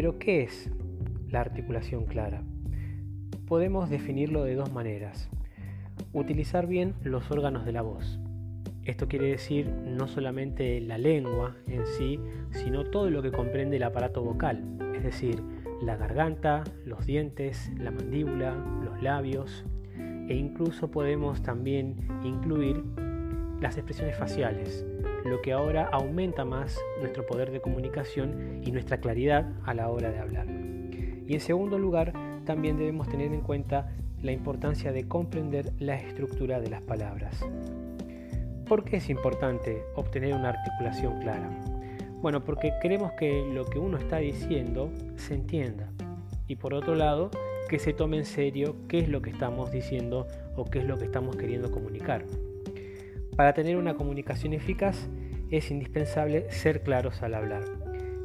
Pero ¿qué es la articulación clara? Podemos definirlo de dos maneras. Utilizar bien los órganos de la voz. Esto quiere decir no solamente la lengua en sí, sino todo lo que comprende el aparato vocal, es decir, la garganta, los dientes, la mandíbula, los labios e incluso podemos también incluir las expresiones faciales, lo que ahora aumenta más nuestro poder de comunicación y nuestra claridad a la hora de hablar. Y en segundo lugar, también debemos tener en cuenta la importancia de comprender la estructura de las palabras. ¿Por qué es importante obtener una articulación clara? Bueno, porque queremos que lo que uno está diciendo se entienda. Y por otro lado, que se tome en serio qué es lo que estamos diciendo o qué es lo que estamos queriendo comunicar. Para tener una comunicación eficaz es indispensable ser claros al hablar.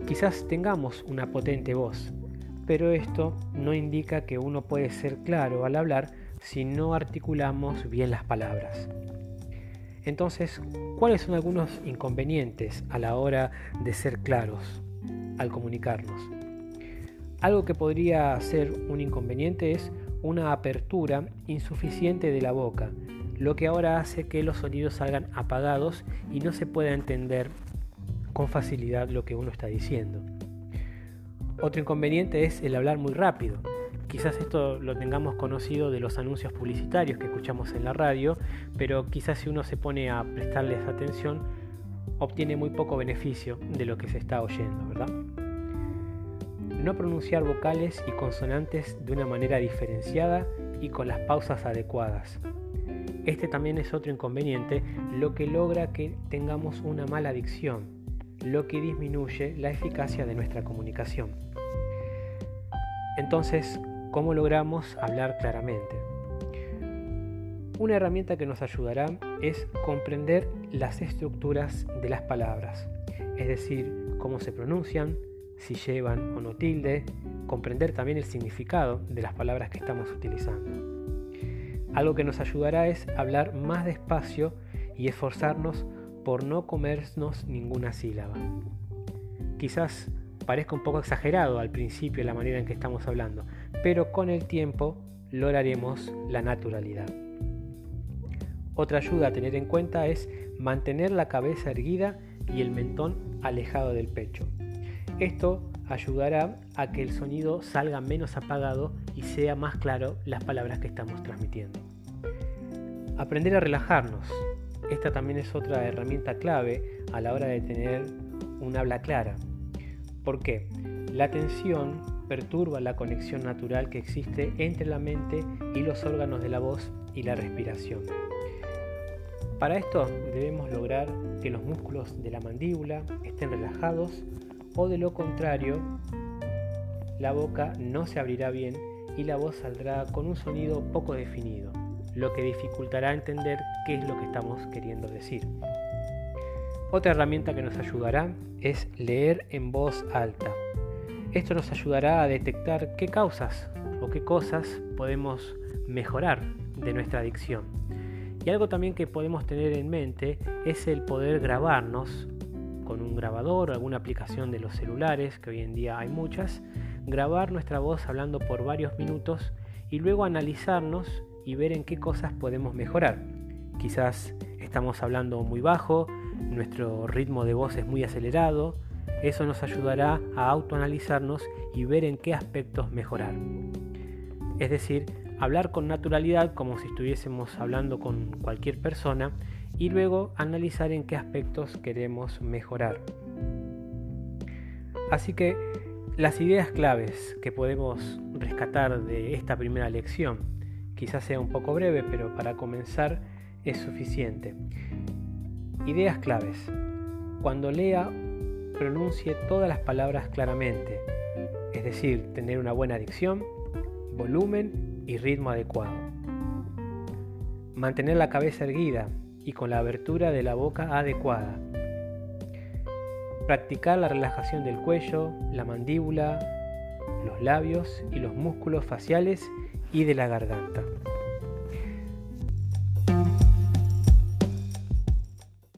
Quizás tengamos una potente voz, pero esto no indica que uno puede ser claro al hablar si no articulamos bien las palabras. Entonces, ¿cuáles son algunos inconvenientes a la hora de ser claros al comunicarnos? Algo que podría ser un inconveniente es una apertura insuficiente de la boca, lo que ahora hace que los sonidos salgan apagados y no se pueda entender con facilidad lo que uno está diciendo. Otro inconveniente es el hablar muy rápido. Quizás esto lo tengamos conocido de los anuncios publicitarios que escuchamos en la radio, pero quizás si uno se pone a prestarles atención, obtiene muy poco beneficio de lo que se está oyendo, ¿verdad? No pronunciar vocales y consonantes de una manera diferenciada y con las pausas adecuadas. Este también es otro inconveniente, lo que logra que tengamos una mala dicción, lo que disminuye la eficacia de nuestra comunicación. Entonces, ¿Cómo logramos hablar claramente? Una herramienta que nos ayudará es comprender las estructuras de las palabras, es decir, cómo se pronuncian, si llevan o no tilde, comprender también el significado de las palabras que estamos utilizando. Algo que nos ayudará es hablar más despacio y esforzarnos por no comernos ninguna sílaba. Quizás parezca un poco exagerado al principio la manera en que estamos hablando, pero con el tiempo lograremos la naturalidad. Otra ayuda a tener en cuenta es mantener la cabeza erguida y el mentón alejado del pecho. Esto ayudará a que el sonido salga menos apagado y sea más claro las palabras que estamos transmitiendo. Aprender a relajarnos. Esta también es otra herramienta clave a la hora de tener un habla clara. ¿Por qué? La tensión perturba la conexión natural que existe entre la mente y los órganos de la voz y la respiración. Para esto debemos lograr que los músculos de la mandíbula estén relajados o de lo contrario, la boca no se abrirá bien y la voz saldrá con un sonido poco definido, lo que dificultará entender qué es lo que estamos queriendo decir. Otra herramienta que nos ayudará es leer en voz alta. Esto nos ayudará a detectar qué causas o qué cosas podemos mejorar de nuestra adicción. Y algo también que podemos tener en mente es el poder grabarnos con un grabador o alguna aplicación de los celulares, que hoy en día hay muchas, grabar nuestra voz hablando por varios minutos y luego analizarnos y ver en qué cosas podemos mejorar. Quizás estamos hablando muy bajo, nuestro ritmo de voz es muy acelerado, eso nos ayudará a autoanalizarnos y ver en qué aspectos mejorar. Es decir, hablar con naturalidad como si estuviésemos hablando con cualquier persona y luego analizar en qué aspectos queremos mejorar. Así que las ideas claves que podemos rescatar de esta primera lección, quizás sea un poco breve, pero para comenzar es suficiente. Ideas claves. Cuando lea, pronuncie todas las palabras claramente, es decir, tener una buena dicción, volumen y ritmo adecuado. Mantener la cabeza erguida y con la abertura de la boca adecuada. Practicar la relajación del cuello, la mandíbula, los labios y los músculos faciales y de la garganta.